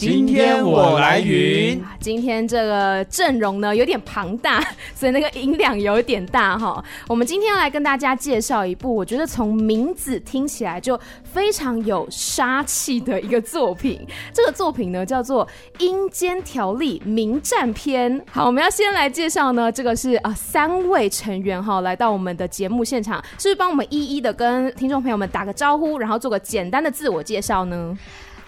今天我来云。今天这个阵容呢有点庞大，所以那个音量有点大哈。我们今天要来跟大家介绍一部，我觉得从名字听起来就非常有杀气的一个作品。这个作品呢叫做《阴间条例名战篇》。好，我们要先来介绍呢，这个是啊、三位成员哈来到我们的节目现场，是不是帮我们一一的跟听众朋友们打个招呼，然后做个简单的自我介绍呢？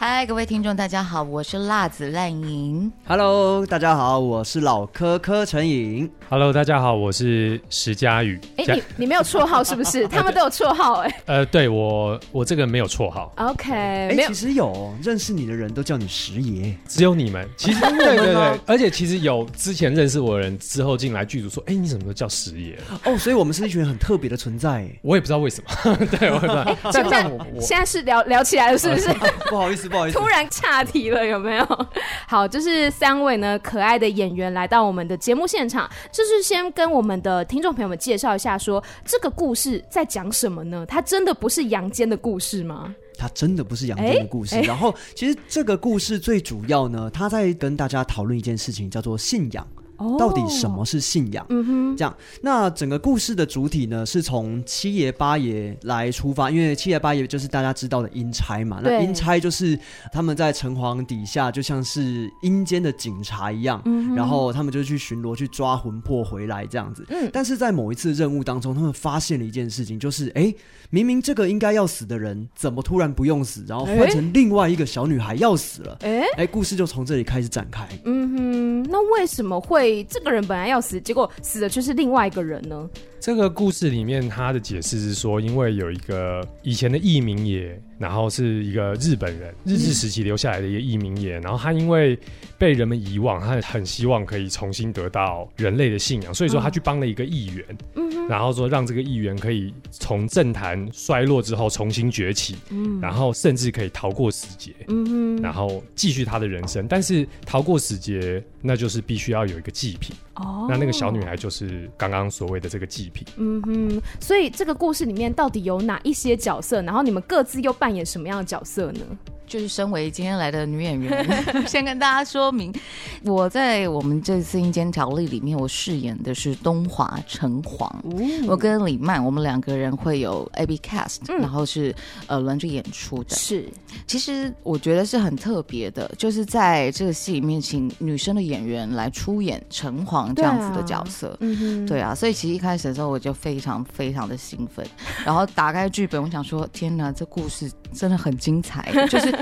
嗨，各位听众，大家好，我是辣子烂银。Hello，大家好，我是老柯柯成颖。Hello，大家好，我是石佳宇。哎、欸，你 你没有绰号是不是？他们都有 绰号哎、欸。呃，对我我这个没有绰号。OK，哎、欸，其实有认识你的人都叫你石爷，只有你们。其实对对对，而且其实有之前认识我的人之后进来剧组说，哎、欸，你怎么都叫石爷？哦，所以我们是一群很特别的存在。我也不知道为什么。对，我也不知道。现在现在是聊聊起来了，是不是？不好意思。不好意思，突然岔题了，有没有？好，就是三位呢可爱的演员来到我们的节目现场，就是先跟我们的听众朋友们介绍一下说，说这个故事在讲什么呢？它真的不是阳间的故事吗？它真的不是阳间的故事。然后，其实这个故事最主要呢，他在跟大家讨论一件事情，叫做信仰。到底什么是信仰？嗯哼，这样，那整个故事的主体呢，是从七爷八爷来出发，因为七爷八爷就是大家知道的阴差嘛。那阴差就是他们在城隍底下，就像是阴间的警察一样，嗯，然后他们就去巡逻，去抓魂魄回来这样子。嗯，但是在某一次任务当中，他们发现了一件事情，就是哎、欸，明明这个应该要死的人，怎么突然不用死，然后换成另外一个小女孩要死了？哎、欸，哎、欸，故事就从这里开始展开。嗯哼，那为什么会？这个人本来要死，结果死的却是另外一个人呢？这个故事里面，他的解释是说，因为有一个以前的艺名也，然后是一个日本人，日治时期留下来的一个艺名也，然后他因为被人们遗忘，他很希望可以重新得到人类的信仰，所以说他去帮了一个议员，嗯，然后说让这个议员可以从政坛衰落之后重新崛起，嗯，然后甚至可以逃过死劫，嗯，然后继续他的人生。但是逃过死劫，那就是必须要有一个祭品。哦，那那个小女孩就是刚刚所谓的这个祭品。嗯哼，所以这个故事里面到底有哪一些角色？然后你们各自又扮演什么样的角色呢？就是身为今天来的女演员，先跟大家说明，我在我们这次阴间条例里面，我饰演的是东华城隍。我跟李曼，我们两个人会有 A B cast，、嗯、然后是呃轮着演出的。是，其实我觉得是很特别的，就是在这个戏里面，请女生的演员来出演城隍这样子的角色。对啊，嗯、对啊，所以其实一开始的时候我就非常非常的兴奋，然后打开剧本，我想说，天哪，这故事真的很精彩，就是。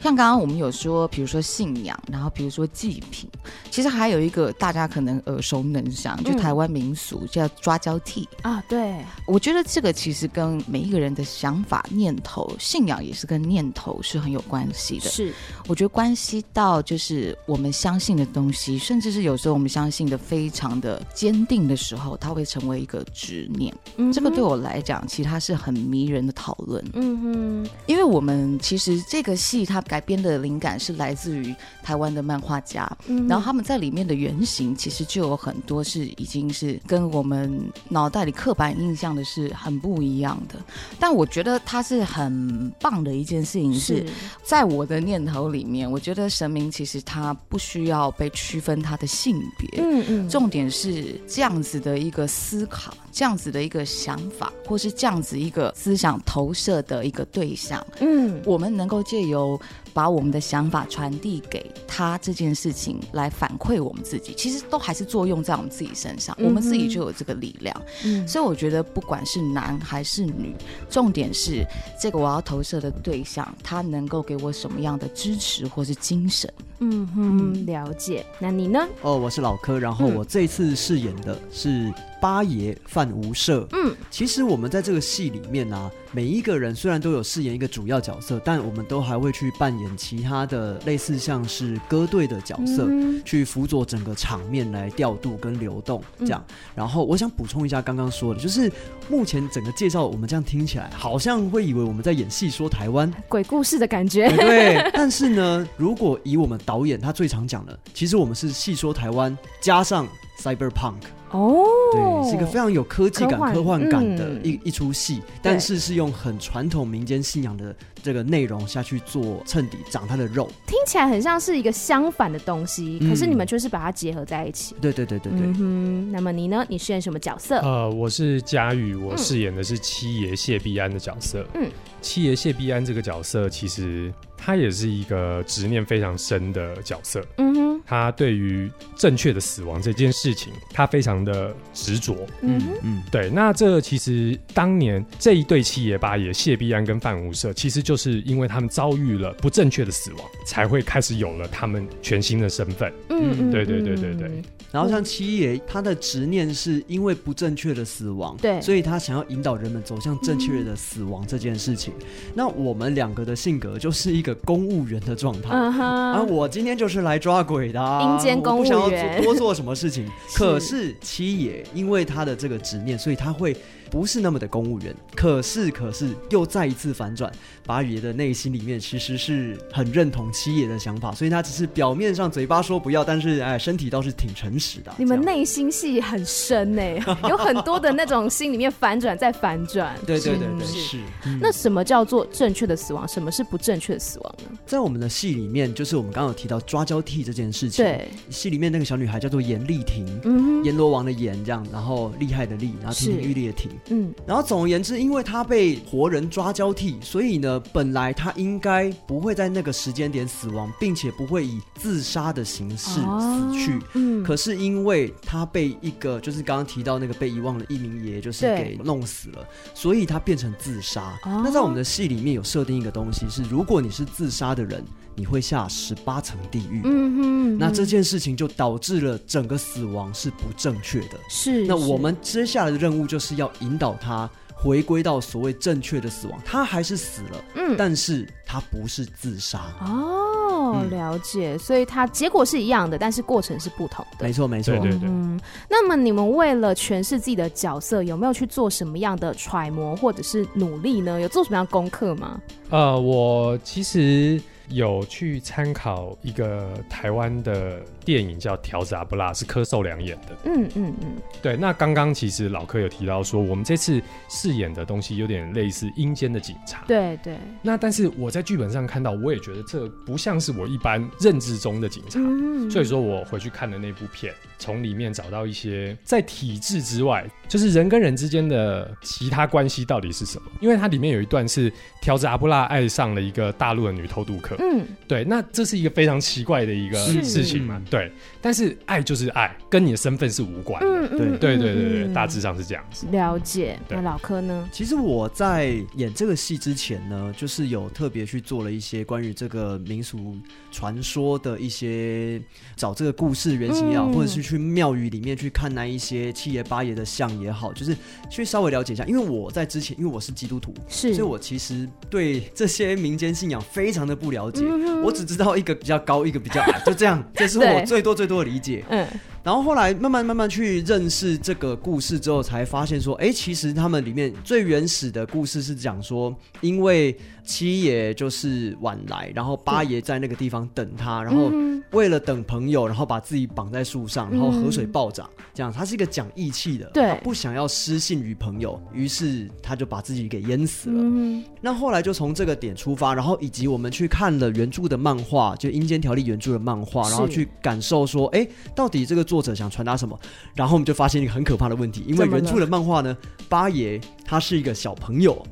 像刚刚我们有说，比如说信仰，然后比如说祭品，其实还有一个大家可能耳熟能详，就台湾民俗叫抓交替啊。对，我觉得这个其实跟每一个人的想法、念头、信仰也是跟念头是很有关系的。是，我觉得关系到就是我们相信的东西，甚至是有时候我们相信的非常的坚定的时候，它会成为一个执念。嗯，这个对我来讲，其实它是很迷人的讨论。嗯哼，因为我们其实这个戏它。改编的灵感是来自于台湾的漫画家，嗯，然后他们在里面的原型其实就有很多是已经是跟我们脑袋里刻板印象的是很不一样的。但我觉得它是很棒的一件事情，是在我的念头里面，我觉得神明其实他不需要被区分他的性别，嗯嗯，重点是这样子的一个思考，这样子的一个想法，或是这样子一个思想投射的一个对象，嗯，我们能够借由。把我们的想法传递给他这件事情来反馈我们自己，其实都还是作用在我们自己身上，嗯、我们自己就有这个力量。嗯，所以我觉得不管是男还是女，重点是这个我要投射的对象，他能够给我什么样的支持或是精神。嗯哼，了解。那你呢？哦，我是老柯，然后我这次饰演的是八爷范无赦。嗯，其实我们在这个戏里面呢、啊，每一个人虽然都有饰演一个主要角色，但我们都还会去扮演其他的类似像是歌队的角色，嗯、去辅佐整个场面来调度跟流动这样。嗯、然后我想补充一下刚刚说的，就是目前整个介绍我们这样听起来，好像会以为我们在演戏说台湾鬼故事的感觉。对，但是呢，如果以我们导演他最常讲的，其实我们是戏说台湾加上 cyberpunk。哦，对，是一个非常有科技感、科幻感的一一出戏，但是是用很传统民间信仰的这个内容下去做衬底，长它的肉，听起来很像是一个相反的东西，可是你们却是把它结合在一起。对对对对对。嗯，那么你呢？你饰演什么角色？呃，我是嘉宇，我饰演的是七爷谢必安的角色。嗯，七爷谢必安这个角色，其实他也是一个执念非常深的角色。嗯哼，他对于正确的死亡这件事情，他非常的执着。嗯嗯，对。那这其实当年这一对七爷八爷谢必安跟范无赦，其实就是因为他们遭遇了不正确的死亡，才会开始有了他们全新的身份。嗯，对对对对对。然后像七爷，他的执念是因为不正确的死亡，对，所以他想要引导人们走向正确的死亡这件事情。那我们两个的性格就是一个公务员的状态。啊，我今天就是来抓鬼的，阴间公务员，我不想要多做什么事情。可是七爷因为他的这个执念，所以他会。不是那么的公务员，可是可是又再一次反转，八爷的内心里面其实是很认同七爷的想法，所以他只是表面上嘴巴说不要，但是哎，身体倒是挺诚实的。你们内心戏很深呢，有很多的那种心里面反转再反转。对对对对，是。是嗯、那什么叫做正确的死亡？什么是不正确的死亡呢？在我们的戏里面，就是我们刚刚有提到抓交替这件事情。对，戏里面那个小女孩叫做阎丽婷，嗯，阎罗王的阎这样，然后厉害的厉，然后亭亭玉立的亭。嗯，然后总而言之，因为他被活人抓交替，所以呢，本来他应该不会在那个时间点死亡，并且不会以自杀的形式死去。哦、嗯，可是因为他被一个就是刚刚提到那个被遗忘的一名爷爷，就是给弄死了，所以他变成自杀。哦、那在我们的戏里面有设定一个东西是，如果你是自杀的人，你会下十八层地狱。嗯哼，嗯，那这件事情就导致了整个死亡是不正确的。是，那我们接下来的任务就是要引导他回归到所谓正确的死亡。他还是死了，嗯，但是他不是自杀。哦，了解。嗯，所以他结果是一样的，但是过程是不同的。没错，没错。对对对。嗯，那么你们为了诠释自己的角色，有没有去做什么样的揣摩或者是努力呢？有做什么样的功课吗？呃，我其实。有去参考一个台湾的电影叫《条子阿布拉》，是柯受良演的。嗯嗯嗯，对。那刚刚其实老柯有提到说，我们这次饰演的东西有点类似阴间的警察。对对。那但是我在剧本上看到，我也觉得这不像是我一般认知中的警察。嗯。所以说我回去看了那部片，从里面找到一些在体制之外，就是人跟人之间的其他关系到底是什么？因为它里面有一段是条子阿布拉爱上了一个大陆的女偷渡客。嗯，对，那这是一个非常奇怪的一个事情嘛，对。但是爱就是爱，跟你的身份是无关的。嗯对对对对对，大致上是这样子。了解。那老柯呢？其实我在演这个戏之前呢，就是有特别去做了一些关于这个民俗传说的一些找这个故事原型也好，嗯、或者是去庙宇里面去看那一些七爷八爷的像也好，就是去稍微了解一下。因为我在之前，因为我是基督徒，是，所以我其实对这些民间信仰非常的不了解。我只知道一个比较高，一个比较矮，就这样，这是我最多最多的理解。嗯，然后后来慢慢慢慢去认识这个故事之后，才发现说，哎，其实他们里面最原始的故事是讲说，因为。七爷就是晚来，然后八爷在那个地方等他，然后为了等朋友，然后把自己绑在树上，然后河水暴涨，这样他是一个讲义气的，对，不想要失信于朋友，于是他就把自己给淹死了。那后来就从这个点出发，然后以及我们去看了原著的漫画，就《阴间条例》原著的漫画，然后去感受说，哎，到底这个作者想传达什么？然后我们就发现一个很可怕的问题，因为原著的漫画呢，八爷他是一个小朋友。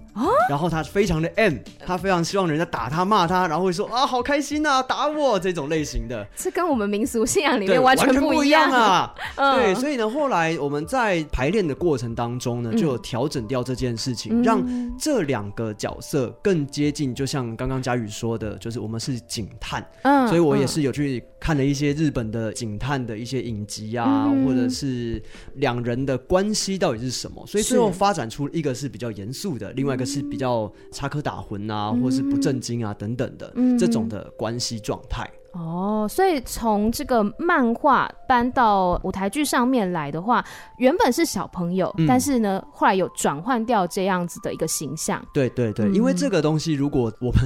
然后他非常的 M，他非常希望人家打他骂他，然后会说啊好开心呐，打我这种类型的，这跟我们民俗信仰里面完全不一样。啊。对，所以呢，后来我们在排练的过程当中呢，就有调整掉这件事情，让这两个角色更接近。就像刚刚佳宇说的，就是我们是警探，嗯，所以我也是有去看了一些日本的警探的一些影集啊，或者是两人的关系到底是什么，所以最后发展出一个个是比较严肃的，另外一个是比较插科打诨啊，或是不正经啊等等的、嗯、这种的关系状态。哦，所以从这个漫画搬到舞台剧上面来的话，原本是小朋友，嗯、但是呢，后来有转换掉这样子的一个形象。对对对，嗯、因为这个东西，如果我们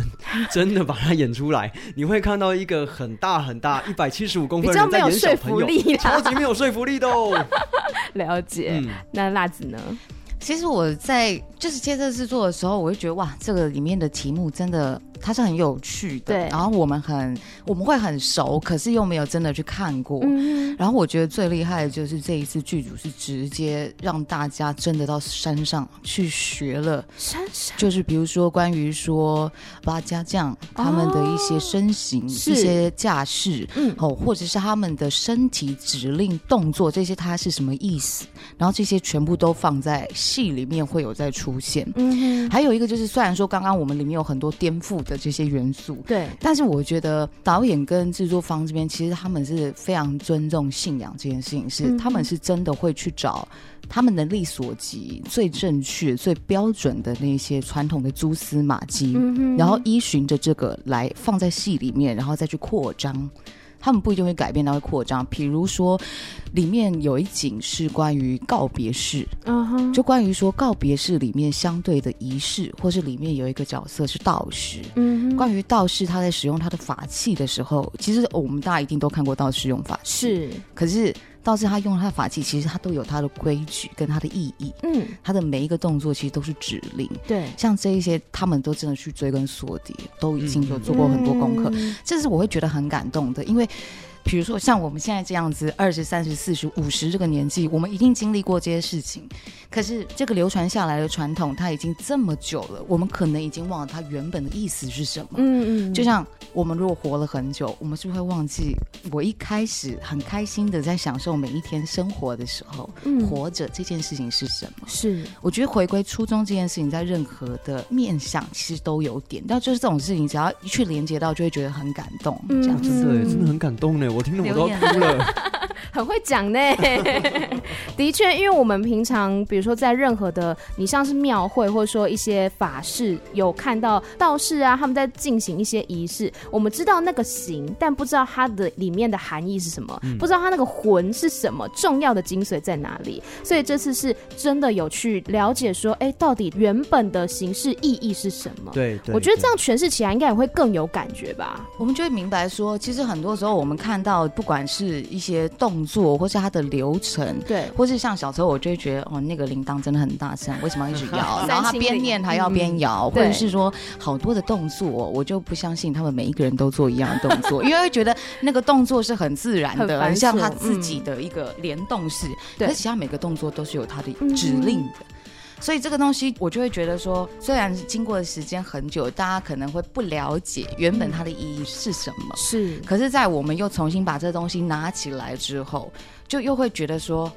真的把它演出来，你会看到一个很大很大 一百七十五公分的人在演小朋友，超级没有说服力的哦。了解，嗯、那辣子呢？其实我在就是接这制作的时候，我会觉得哇，这个里面的题目真的。它是很有趣的，对。然后我们很我们会很熟，可是又没有真的去看过。嗯。然后我觉得最厉害的就是这一次剧组是直接让大家真的到山上去学了，山上就是比如说关于说八家将他们的一些身形、哦、一些架势，嗯，哦，或者是他们的身体指令动作这些，它是什么意思？然后这些全部都放在戏里面会有在出现。嗯。还有一个就是，虽然说刚刚我们里面有很多颠覆的这些元素，对，但是我觉得导演跟制作方这边其实他们是非常尊重信仰这件事情，是、嗯、他们是真的会去找他们能力所及最正确、最标准的那些传统的蛛丝马迹，嗯、然后依循着这个来放在戏里面，然后再去扩张。他们不一定会改变，它会扩张。比如说，里面有一景是关于告别式，嗯哼，就关于说告别式里面相对的仪式，或是里面有一个角色是道士，关于道士他在使用他的法器的时候，其实我们大家一定都看过道士用法器，是，可是。倒是他用他的法器，其实他都有他的规矩跟他的意义。嗯，他的每一个动作其实都是指令。对，像这一些，他们都真的去追根溯底，都已经有做过很多功课。嗯，这是我会觉得很感动的，因为。比如说，像我们现在这样子，二十、三十、四十、五十这个年纪，我们一定经历过这些事情。可是，这个流传下来的传统，它已经这么久了，我们可能已经忘了它原本的意思是什么。嗯嗯。就像我们如果活了很久，我们是不是会忘记我一开始很开心的在享受每一天生活的时候，嗯、活着这件事情是什么？是。我觉得回归初衷这件事情，在任何的面向其实都有点。但就是这种事情，只要一去连接到，就会觉得很感动。嗯、这样子，对，真的很感动呢。我听的我都要哭了，很会讲呢。的确，因为我们平常比如说在任何的，你像是庙会或者说一些法事，有看到道士啊，他们在进行一些仪式，我们知道那个形，但不知道它的里面的含义是什么，嗯、不知道它那个魂是什么，重要的精髓在哪里。所以这次是真的有去了解说，哎、欸，到底原本的形式意义是什么？对，对，我觉得这样诠释起来应该也会更有感觉吧。我们就会明白说，其实很多时候我们看到。不管是一些动作，或是它的流程，对，或是像小时候，我就会觉得哦，那个铃铛真的很大声，为什么要一直摇？然后他边念还要边摇，嗯、或者是说好多的动作，我就不相信他们每一个人都做一样的动作，因为会觉得那个动作是很自然的，很像他自己的一个联动式。对、嗯，可是其他每个动作都是有他的指令的。嗯所以这个东西，我就会觉得说，虽然经过的时间很久，大家可能会不了解原本它的意义是什么，是。可是，在我们又重新把这东西拿起来之后，就又会觉得说，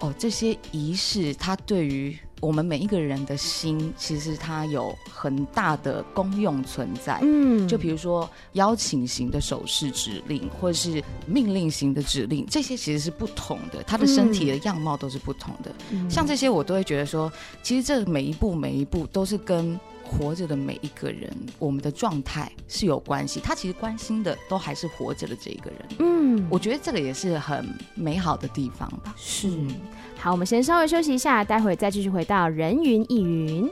哦，这些仪式它对于。我们每一个人的心，其实它有很大的功用存在。嗯，就比如说邀请型的手势指令，或者是命令型的指令，这些其实是不同的，他的身体的样貌都是不同的。嗯，像这些，我都会觉得说，其实这每一步每一步都是跟活着的每一个人，我们的状态是有关系。他其实关心的都还是活着的这一个人。嗯，我觉得这个也是很美好的地方吧。是。好，我们先稍微休息一下，待会再继续回到人云亦云。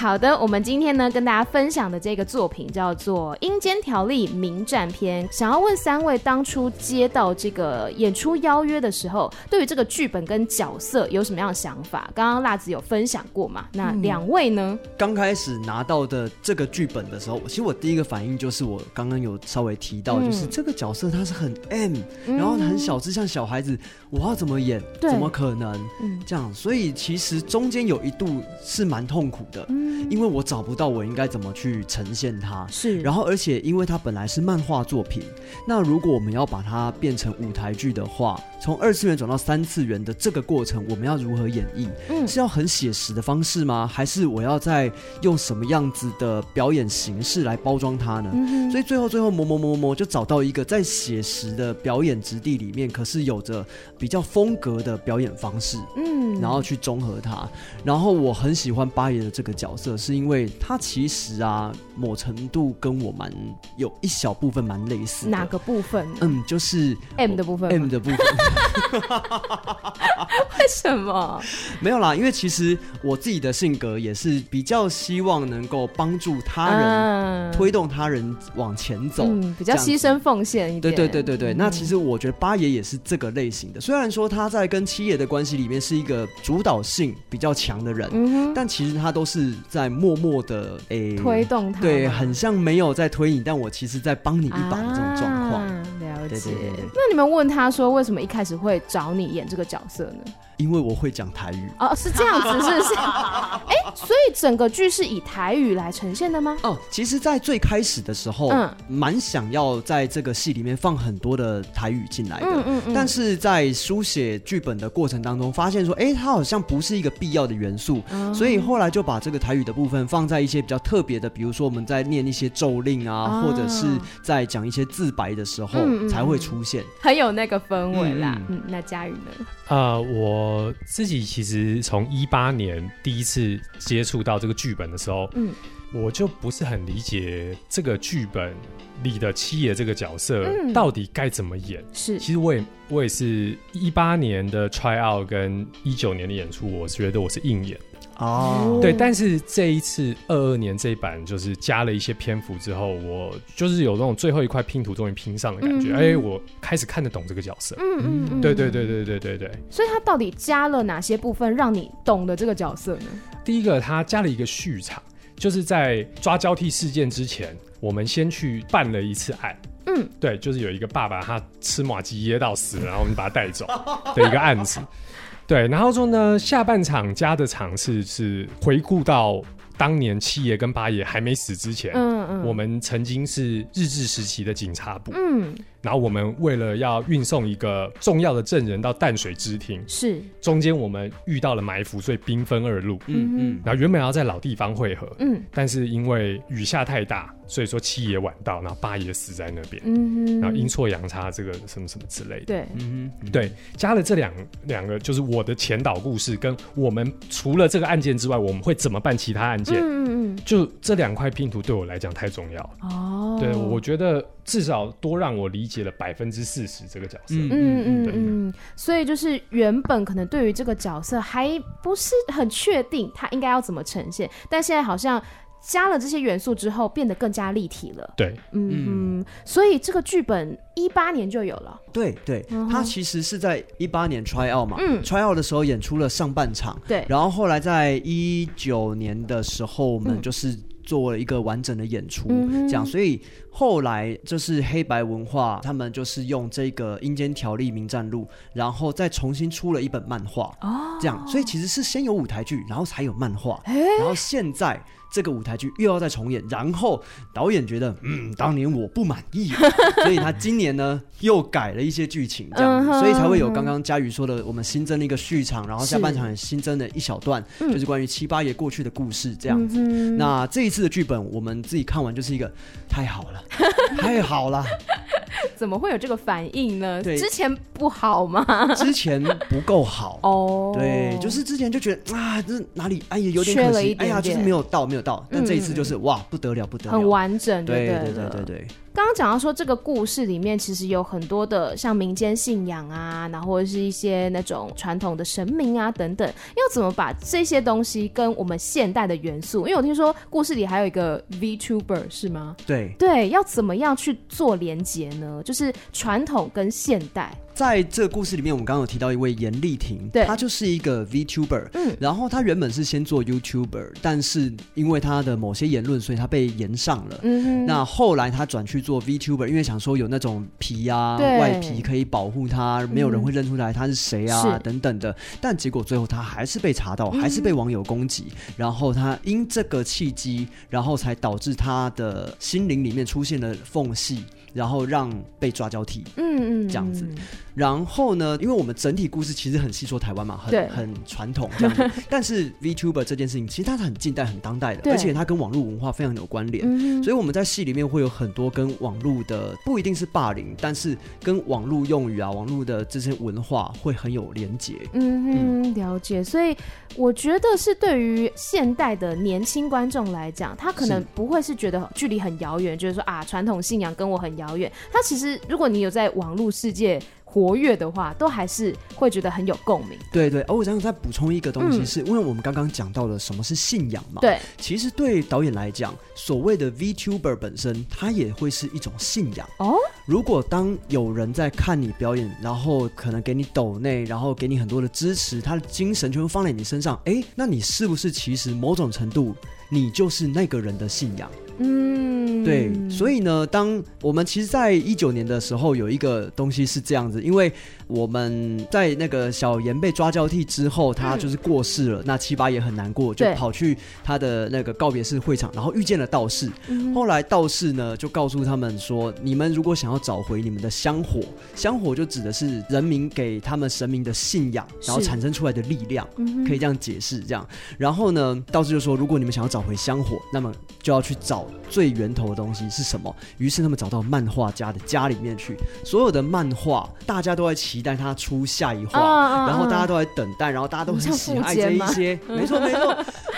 好的，我们今天呢跟大家分享的这个作品叫做《阴间条例名战篇》。想要问三位，当初接到这个演出邀约的时候，对于这个剧本跟角色有什么样的想法？刚刚辣子有分享过嘛？那两位呢？刚、嗯、开始拿到的这个剧本的时候，其实我第一个反应就是我刚刚有稍微提到，就是这个角色他是很 M，、嗯、然后很小只，像小孩子，我要怎么演？怎么可能？这样，所以其实中间有一度是蛮痛苦的。嗯嗯，因为我找不到我应该怎么去呈现它。是，然后而且因为它本来是漫画作品，那如果我们要把它变成舞台剧的话，从二次元转到三次元的这个过程，我们要如何演绎？嗯，是要很写实的方式吗？还是我要再用什么样子的表演形式来包装它呢？嗯，所以最后最后磨磨磨磨磨，就找到一个在写实的表演质地里面，可是有着比较风格的表演方式。嗯，然后去综合它。然后我很喜欢八爷的这个角色，是因为他其实啊，某程度跟我蛮有一小部分蛮类似。哪个部分？嗯，就是 M 的部分。M 的部分。为什么？没有啦，因为其实我自己的性格也是比较希望能够帮助他人，嗯、推动他人往前走，嗯、比较牺牲奉献一点。对对对对对。嗯、那其实我觉得八爷也是这个类型的，虽然说他在跟七爷的关系里面是一个主导性比较强的人，嗯、但其实他都是在默默的诶、欸、推动他，对，很像没有在推你，但我其实在帮你一把的这种状态。啊对对对对，那你们问他说，为什么一开始会找你演这个角色呢？因为我会讲台语哦，是这样子，是不是？哎，所以整个剧是以台语来呈现的吗？哦，其实，在最开始的时候，嗯，蛮想要在这个戏里面放很多的台语进来的，嗯嗯嗯。但是在书写剧本的过程当中，发现说，哎，它好像不是一个必要的元素，所以后来就把这个台语的部分放在一些比较特别的，比如说我们在念一些咒令啊，或者是在讲一些自白的时候才会出现，很有那个氛围啦。嗯，那佳宇呢？啊，我。我自己其实从一八年第一次接触到这个剧本的时候，嗯，我就不是很理解这个剧本里的七爷这个角色到底该怎么演。是，其实我也我也是一八年的 try out 跟一九年的演出，我觉得我是硬演。哦，对，但是这一次二二年这一版就是加了一些篇幅之后，我就是有那种最后一块拼图终于拼上的感觉，哎、我开始看得懂这个角色。嗯嗯，嗯，对对对对对对对。所以他到底加了哪些部分让你懂得这个角色呢？第一个，他加了一个序场，就是在抓交替事件之前，我们先去办了一次案。嗯，对，就是有一个爸爸他吃马鸡噎到死，然后我们把他带走的一个案子。对，然后说呢，下半场加的场次是回顾到当年七爷跟八爷还没死之前，嗯嗯，我们曾经是日治时期的警察部，嗯。然后我们为了要运送一个重要的证人到淡水支厅，是中间我们遇到了埋伏，所以兵分二路。嗯嗯。然后原本要在老地方会合，嗯，但是因为雨下太大，所以说七爷晚到，然后八爷死在那边。嗯哼。然后阴错阳差，这个什么什么之类的。对，嗯哼，对，加了这两两个，就是我的前导故事，跟我们除了这个案件之外，我们会怎么办其他案件？嗯嗯。就这两块拼图对我来讲太重要了。哦。对，我觉得。至少多让我理解了百分之四十这个角色。嗯嗯嗯嗯，所以就是原本可能对于这个角色还不是很确定他应该要怎么呈现，但现在好像加了这些元素之后，变得更加立体了。对，嗯，所以这个剧本一八年就有了。对对，他其实是在一八年 try out 嘛，嗯，try out 的时候演出了上半场，对，然后后来在一九年的时候，我们就是。做了一个完整的演出，嗯、这样，所以后来就是黑白文化，他们就是用这个《阴间条例名战录》，然后再重新出了一本漫画，哦，这样，所以其实是先有舞台剧，然后才有漫画，欸、然后现在。这个舞台剧又要再重演，然后导演觉得，嗯，当年我不满意，所以他今年呢又改了一些剧情，这样，所以才会有刚刚佳宇说的，我们新增了一个序场，然后下半场也新增了一小段，就是关于七八爷过去的故事，这样子。那这一次的剧本，我们自己看完就是一个太好了，太好了。怎么会有这个反应呢？对，之前不好吗？之前不够好哦。对，就是之前就觉得啊，这哪里哎呀有点可惜，哎呀就是没有到没有到，但这一次就是哇不得了不得了，很完整，对对对对对。刚刚讲到说这个故事里面其实有很多的像民间信仰啊，然后或者是一些那种传统的神明啊等等，要怎么把这些东西跟我们现代的元素？因为我听说故事里还有一个 VTuber 是吗？对对，要怎么样去做连接呢？就是传统跟现代。在这个故事里面，我们刚刚有提到一位严丽婷，对，她就是一个 VTuber，嗯，然后她原本是先做 YouTuber，但是因为她的某些言论，所以她被延上了，嗯哼，那后来她转去做 VTuber，因为想说有那种皮啊，外皮可以保护她，没有人会认出来她是谁啊，嗯、等等的，但结果最后她还是被查到，还是被网友攻击，嗯、然后她因这个契机，然后才导致她的心灵里面出现了缝隙。然后让被抓交替，嗯嗯，这样子。然后呢，因为我们整体故事其实很细说台湾嘛，很很传统这样子。但是 VTuber 这件事情，其实它是很近代、很当代的，而且它跟网络文化非常有关联。所以我们在戏里面会有很多跟网络的，不一定是霸凌，但是跟网络用语啊、网络的这些文化会很有连结。嗯嗯，了解。所以我觉得是对于现代的年轻观众来讲，他可能不会是觉得距离很遥远，就是说啊，传统信仰跟我很遥远。他其实，如果你有在网络世界活跃的话，都还是会觉得很有共鸣。对对，而我想再补充一个东西是，是、嗯、因为我们刚刚讲到了什么是信仰嘛？对，其实对导演来讲，所谓的 VTuber 本身，它也会是一种信仰。哦，如果当有人在看你表演，然后可能给你抖内，然后给你很多的支持，他的精神全部放在你身上，哎，那你是不是其实某种程度，你就是那个人的信仰？嗯，对，所以呢，当我们其实，在一九年的时候，有一个东西是这样子，因为我们在那个小严被抓交替之后，他就是过世了，嗯、那七八也很难过，就跑去他的那个告别式会场，然后遇见了道士。嗯、后来道士呢，就告诉他们说，你们如果想要找回你们的香火，香火就指的是人民给他们神明的信仰，然后产生出来的力量，可以这样解释。这样，然后呢，道士就说，如果你们想要找回香火，那么就要去找。最源头的东西是什么？于是他们找到漫画家的家里面去，所有的漫画大家都在期待他出下一话，然后大家都在等待，然后大家都很喜爱这一些。没错没错，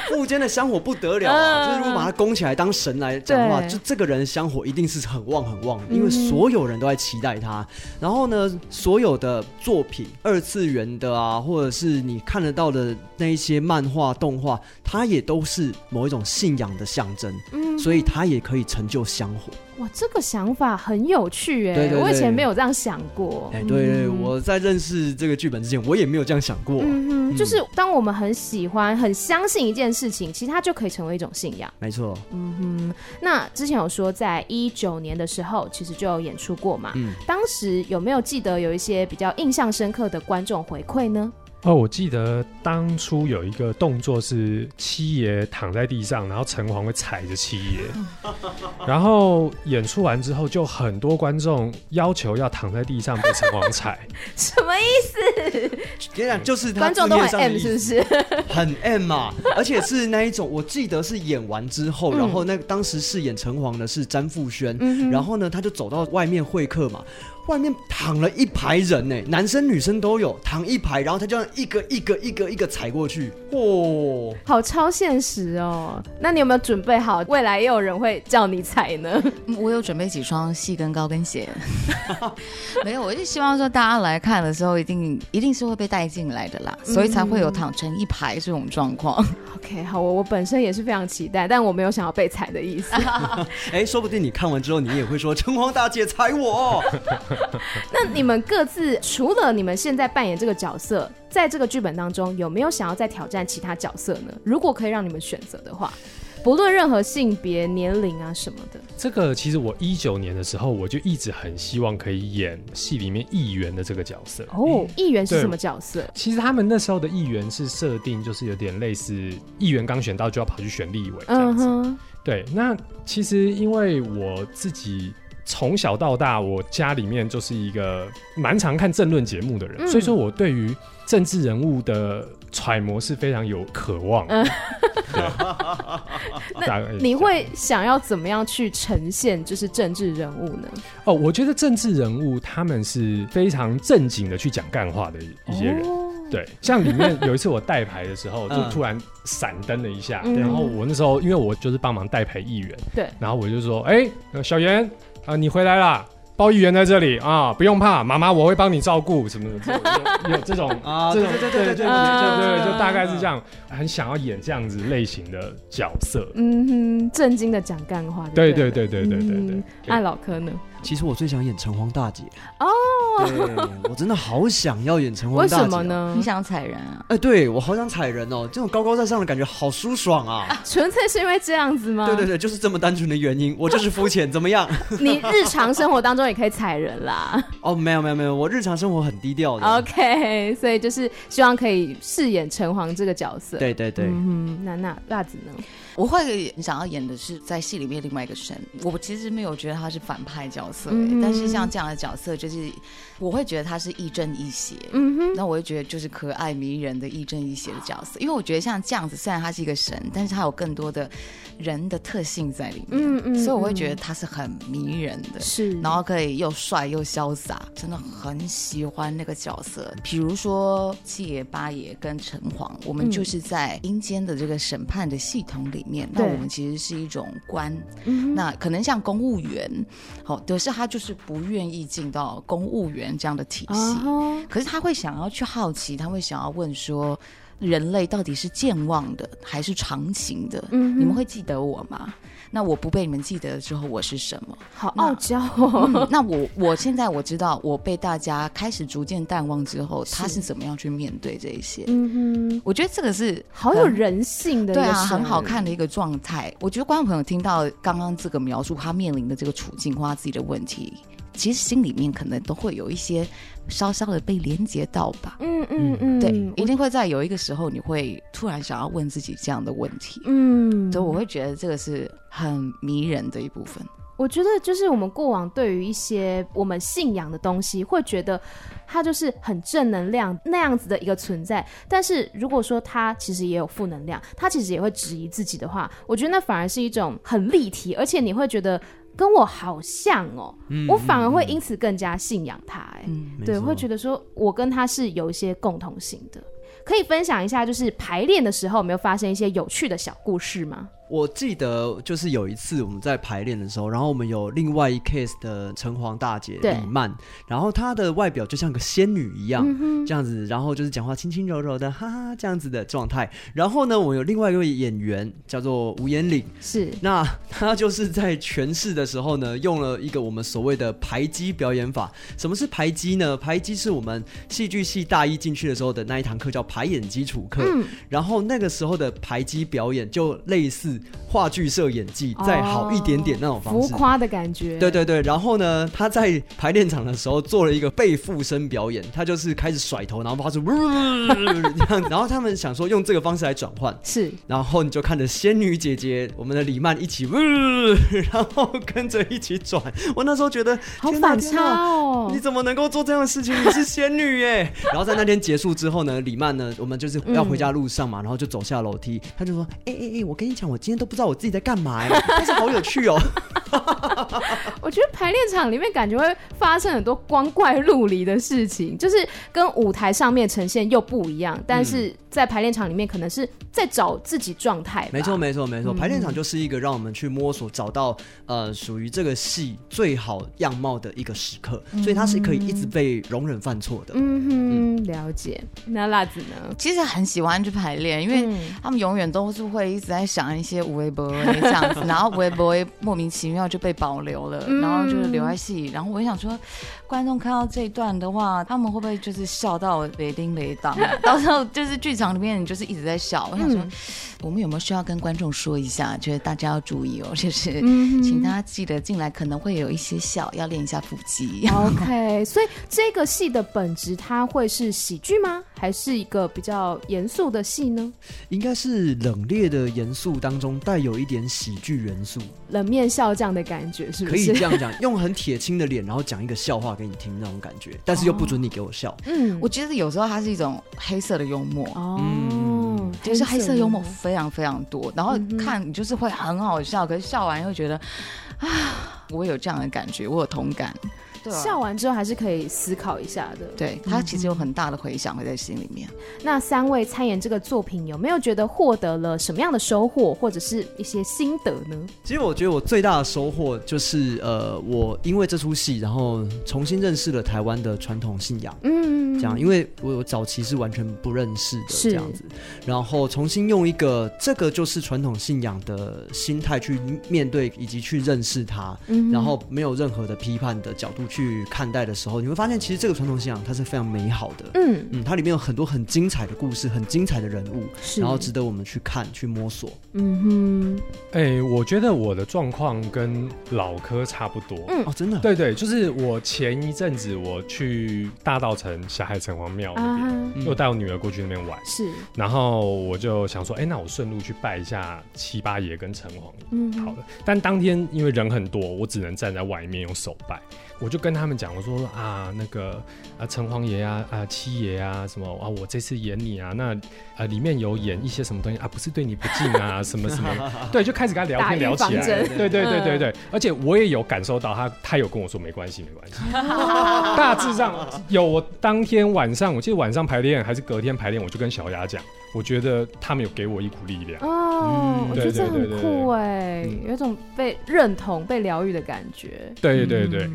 富坚的香火不得了啊！就是如果把他供起来当神来讲的话，就这个人的香火一定是很旺很旺，因为所有人都在期待他。然后呢，所有的作品，二次元的啊，或者是你看得到的那一些漫画动画，它也都是某一种信仰的象征。嗯，所以。它也可以成就香火。哇，这个想法很有趣哎！对对对，我以前没有这样想过。哎，对，对，嗯、我在认识这个剧本之前，我也没有这样想过。嗯哼，就是当我们很喜欢、很相信一件事情，其实它就可以成为一种信仰。没错。嗯哼，那之前有说，在一九年的时候，其实就有演出过嘛。嗯。当时有没有记得有一些比较印象深刻的观众回馈呢？哦，我记得当初有一个动作是七爷躺在地上，然后城隍会踩着七爷，然后演出完之后，就很多观众要求要躺在地上被城隍踩，什么意思？跟你讲，就是观众都很 M 是不是？很 M 嘛，而且是那一种，我记得是演完之后，然后那个当时饰演城隍的是詹富轩，嗯、然后呢，他就走到外面会客嘛。外面躺了一排人呢，男生女生都有，躺一排，然后他就一个一个一个一个踩过去，哦，好超现实哦。那你有没有准备好，未来也有人会叫你踩呢？我有准备几双细跟高跟鞋，没有，我就希望说大家来看的时候，一定一定是会被带进来的啦，所以才会有躺成一排这种状况。嗯、OK，好，我我本身也是非常期待，但我没有想要被踩的意思。哎，说不定你看完之后，你也会说城隍大姐踩我。那你们各自除了你们现在扮演这个角色，在这个剧本当中有没有想要再挑战其他角色呢？如果可以让你们选择的话，不论任何性别、年龄啊什么的。这个其实我一九年的时候，我就一直很希望可以演戏里面议员的这个角色。哦，议员是什么角色？其实他们那时候的议员是设定就是有点类似议员刚选到就要跑去选立委这样子。嗯哼。对，那其实因为我自己。从小到大，我家里面就是一个蛮常看政论节目的人，嗯、所以说我对于政治人物的揣摩是非常有渴望。嗯，对。那你会想要怎么样去呈现就是政治人物呢？哦，我觉得政治人物他们是非常正经的去讲干话的一些人。哦、对，像里面有一次我带牌的时候，就突然闪灯了一下，嗯、然后我那时候因为我就是帮忙带牌议员，对，然后我就说：“哎、欸，小严。”啊，你回来啦，包议员在这里啊，不用怕，妈妈我会帮你照顾什么什么，有这种，啊，这种，对对对对对，就大概是这样，很想要演这样子类型的角色，嗯哼，震惊的讲干话，对对？对对对对对，爱老柯呢。其实我最想演城隍大姐哦，对，我真的好想要演城隍大姐。为什么呢？你想踩人啊？哎，对我好想踩人哦，这种高高在上的感觉好舒爽啊！纯粹是因为这样子吗？对对对，就是这么单纯的原因。我就是肤浅，怎么样？你日常生活当中也可以踩人啦。哦，没有没有没有，我日常生活很低调的。OK，所以就是希望可以饰演城隍这个角色。对对对。嗯，那那辣子呢？我会想要演的是在戏里面另外一个神。我其实没有觉得他是反派角色，嗯、但是像这样的角色，就是我会觉得他是亦正亦邪。嗯哼，那我会觉得就是可爱迷人的亦正亦邪的角色，因为我觉得像这样子，虽然他是一个神，但是他有更多的人的特性在里面。嗯嗯，所以我会觉得他是很迷人的，是，然后可以又帅又潇洒，真的很喜欢那个角色。比如说七爷八爷跟城隍，我们就是在阴间的这个审判的系统里。里面，那我们其实是一种官，嗯、那可能像公务员，好，可是他就是不愿意进到公务员这样的体系，哦、可是他会想要去好奇，他会想要问说，人类到底是健忘的还是长情的？嗯、你们会记得我吗？那我不被你们记得之后，我是什么？好傲娇哦。那，嗯、那我我现在我知道，我被大家开始逐渐淡忘之后，是他是怎么样去面对这一些？嗯哼，我觉得这个是好有人性的，对啊，很好看的一个状态。我觉得观众朋友听到刚刚这个描述，他面临的这个处境或他自己的问题。其实心里面可能都会有一些稍稍的被连接到吧，嗯嗯嗯，对，一定会在有一个时候，你会突然想要问自己这样的问题，嗯，所以我会觉得这个是很迷人的一部分。我觉得就是我们过往对于一些我们信仰的东西，会觉得它就是很正能量那样子的一个存在，但是如果说它其实也有负能量，它其实也会质疑自己的话，我觉得那反而是一种很立体，而且你会觉得。跟我好像哦，嗯、我反而会因此更加信仰他，哎，嗯、对，会觉得说我跟他是有一些共同性的，可以分享一下，就是排练的时候有没有发生一些有趣的小故事吗？我记得就是有一次我们在排练的时候，然后我们有另外一 case 的城隍大姐李曼，然后她的外表就像个仙女一样，嗯、这样子，然后就是讲话轻轻柔柔的，哈哈，这样子的状态。然后呢，我有另外一位演员叫做吴彦岭，是，那他就是在诠释的时候呢，用了一个我们所谓的排击表演法。什么是排击呢？排击是我们戏剧系大一进去的时候的那一堂课叫排演基础课，嗯、然后那个时候的排击表演就类似。话剧社演技再好一点点那种方式，浮夸的感觉。对对对，然后呢，他在排练场的时候做了一个背附身表演，他就是开始甩头，然后发出这样，然后他们想说用这个方式来转换，是，然后你就看着仙女姐姐我们的李曼一起，然后跟着一起转。我那时候觉得好反差哦，你怎么能够做这样的事情？你是仙女耶！然后在那天结束之后呢，李曼呢，我们就是要回家路上嘛，然后就走下楼梯，他就说：“哎哎哎，我跟你讲，我今天都不知道我自己在干嘛呀，但是好有趣哦。我觉得排练场里面感觉会发生很多光怪陆离的事情，就是跟舞台上面呈现又不一样，但是在排练场里面可能是在找自己状态。没错，没错，没错。排练场就是一个让我们去摸索、找到呃属于这个戏最好样貌的一个时刻，所以它是可以一直被容忍犯错的。嗯哼，了解。那辣子呢？其实很喜欢去排练，因为他们永远都是会一直在想一些微博这样子，然后微博莫名其妙就被保留了。然后就是留在戏，然后我想说，观众看到这一段的话，他们会不会就是笑到雷丁雷当？到时候就是剧场里面就是一直在笑。我想说，我们有没有需要跟观众说一下？就是大家要注意哦，就是请大家记得进来可能会有一些笑，要练一下腹肌。OK，所以这个戏的本质它会是喜剧吗？还是一个比较严肃的戏呢？应该是冷冽的严肃当中带有一点喜剧元素，冷面笑匠的感觉是不是？可以这样讲，用很铁青的脸，然后讲一个笑话给你听那种感觉，但是又不准你给我笑。嗯，我觉得有时候它是一种黑色的幽默。哦，嗯，就是黑色幽默非常非常多，然后看你就是会很好笑，可是笑完又觉得啊，我有这样的感觉，我有同感。对啊，笑完之后还是可以思考一下的。对，他其实有很大的回响会在心里面。那三位参演这个作品，有没有觉得获得了什么样的收获，或者是一些心得呢？其实我觉得我最大的收获就是，呃，我因为这出戏，然后重新认识了台湾的传统信仰。嗯。嗯，这样，因为我我早期是完全不认识的这样子，然后重新用一个这个就是传统信仰的心态去面对以及去认识它，嗯，然后没有任何的批判的角度去看待的时候，你会发现其实这个传统信仰它是非常美好的，嗯。嗯，它里面有很多很精彩的故事，很精彩的人物，然后值得我们去看去摸索，嗯哼，哎、欸，我觉得我的状况跟老柯差不多，嗯。哦，真的，对对，就是我前一阵子我去大道城、小海城隍庙那边，又带我女儿过去那边玩，是，然后我就想说，哎、欸，那我顺路去拜一下七八爷跟城隍，嗯，好了，但当天因为人很多，我只能站在外面用手拜。我就跟他们讲，我说啊，那个啊，城隍爷啊，啊，七爷啊，什么啊，我这次演你啊，那里面有演一些什么东西啊，不是对你不敬啊，什么什么，对，就开始跟他聊天聊起来，对对对对对，而且我也有感受到他，他有跟我说没关系没关系，大致上有我当天晚上，我记得晚上排练还是隔天排练，我就跟小雅讲，我觉得他们有给我一股力量哦，我觉得这很酷哎，有一种被认同、被疗愈的感觉，对对对。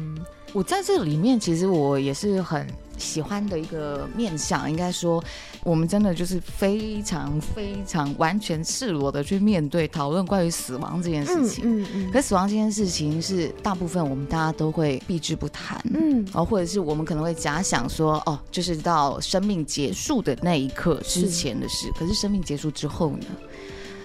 我在这里面，其实我也是很喜欢的一个面向。应该说，我们真的就是非常非常完全赤裸的去面对讨论关于死亡这件事情。嗯嗯，嗯。可死亡这件事情是大部分我们大家都会避之不谈。嗯。然后或者是我们可能会假想说，哦，就是到生命结束的那一刻之前的事。是。可是生命结束之后呢？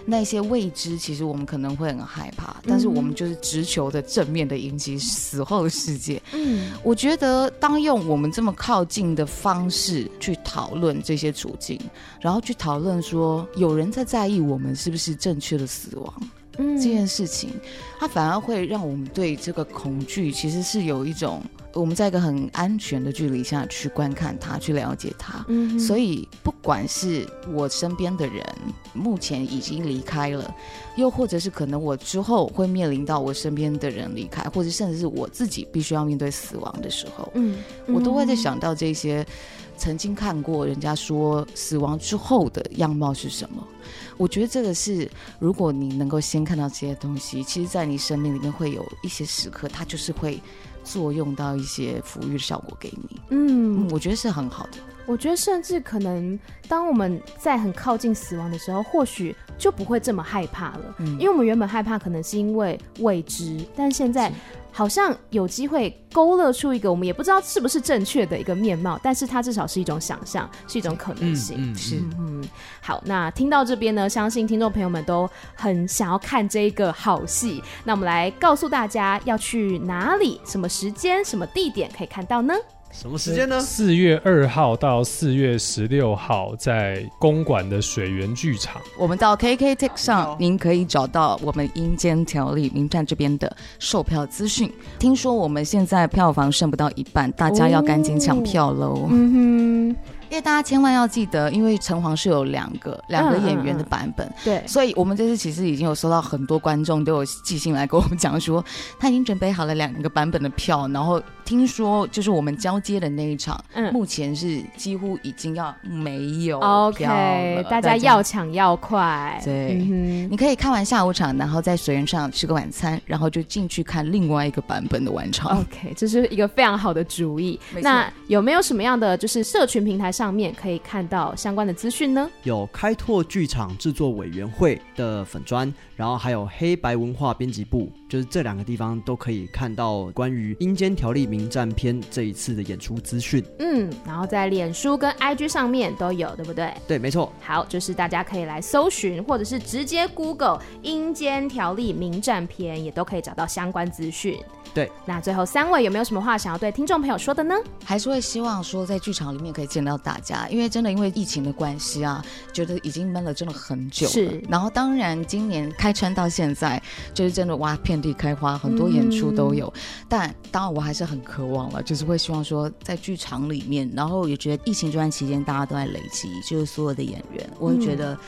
那些未知，其实我们可能会很害怕，但是我们就是直球的正面的迎击死后的世界。嗯，我觉得当用我们这么靠近的方式去讨论这些处境，然后去讨论说有人在在意我们是不是正确的死亡，嗯，这件事情，它反而会让我们对这个恐惧其实是有一种。我们在一个很安全的距离下去观看他，去了解他。嗯，所以不管是我身边的人目前已经离开了，又或者是可能我之后会面临到我身边的人离开，或者甚至是我自己必须要面对死亡的时候，嗯，我都会在想到这些曾经看过人家说死亡之后的样貌是什么。我觉得这个是，如果你能够先看到这些东西，其实，在你生命里面会有一些时刻，它就是会。作用到一些抚育的效果给你，嗯，我觉得是很好的。我觉得甚至可能，当我们在很靠近死亡的时候，或许就不会这么害怕了。嗯，因为我们原本害怕，可能是因为未知，但现在好像有机会勾勒出一个我们也不知道是不是正确的一个面貌，但是它至少是一种想象，是一种可能性。嗯，嗯是，嗯，好，那听到这边呢，相信听众朋友们都很想要看这一个好戏。那我们来告诉大家要去哪里、什么时间、什么地点可以看到呢？什么时间呢？四月二号到四月十六号，在公馆的水源剧场。我们到 KKTIX 上，您可以找到我们阴间条例名站这边的售票资讯。听说我们现在票房剩不到一半，大家要赶紧抢票喽。哦。嗯哼。因为大家千万要记得，因为城隍是有两个两个演员的版本，嗯嗯嗯，对，所以我们这次其实已经有收到很多观众都有寄信来跟我们讲说，他已经准备好了两个版本的票，然后听说就是我们交接的那一场，嗯，目前是几乎已经要没有票了，OK，大家要抢要快，对，嗯，你可以看完下午场，然后在水源上吃个晚餐，然后就进去看另外一个版本的晚场，OK，这是一个非常好的主意。那有没有什么样的就是社群平台上？面可以看到相关的资讯呢，有开拓剧场制作委员会的粉砖，然后还有黑白文化编辑部，就是这两个地方都可以看到关于《阴间条例冥战篇》这一次的演出资讯。嗯，然后在脸书跟 IG 上面都有，对不对？对，没错。好，就是大家可以来搜寻，或者是直接 Google《阴间条例名战篇》，也都可以找到相关资讯。对，那最后三位有没有什么话想要对听众朋友说的呢？还是会希望说在剧场里面可以见到大家，因为真的因为疫情的关系啊，觉得已经闷了真的很久了。是，然后当然今年开春到现在，就是真的哇遍地开花，很多演出都有。嗯、但当然我还是很渴望了，就是会希望说在剧场里面，然后也觉得疫情这段期间大家都在累积，就是所有的演员，我会觉得。嗯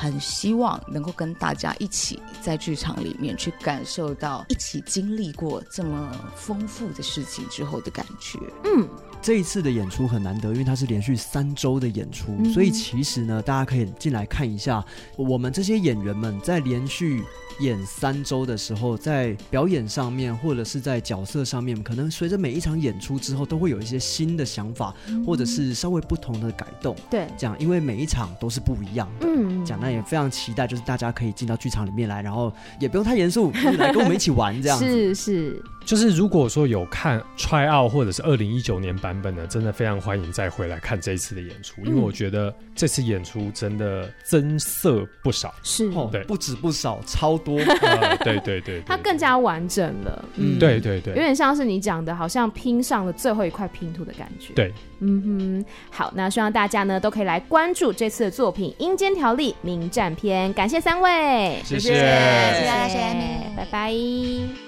很希望能够跟大家一起在剧场里面去感受到一起经历过这么丰富的事情之后的感觉。嗯，这一次的演出很难得，因为它是连续三周的演出，嗯、所以其实呢，大家可以进来看一下我们这些演员们在连续。演三周的时候，在表演上面或者是在角色上面，可能随着每一场演出之后，都会有一些新的想法，嗯、或者是稍微不同的改动。对，这样，因为每一场都是不一样的。嗯，讲那也非常期待，就是大家可以进到剧场里面来，然后也不用太严肃，来跟我们一起玩这样子。是 是。就是如果说有看 try out 或者是二零一九年版本的，真的非常欢迎再回来看这一次的演出，因为我觉得这次演出真的增色不少，是，对，不止不少，超多，呃、对对对，它更加完整了，嗯，对对对，有点像是你讲的，好像拼上了最后一块拼图的感觉，对，嗯哼，好，那希望大家呢都可以来关注这次的作品《阴间条例：名战篇》，感谢三位，谢谢，谢谢，谢谢，谢谢，拜拜。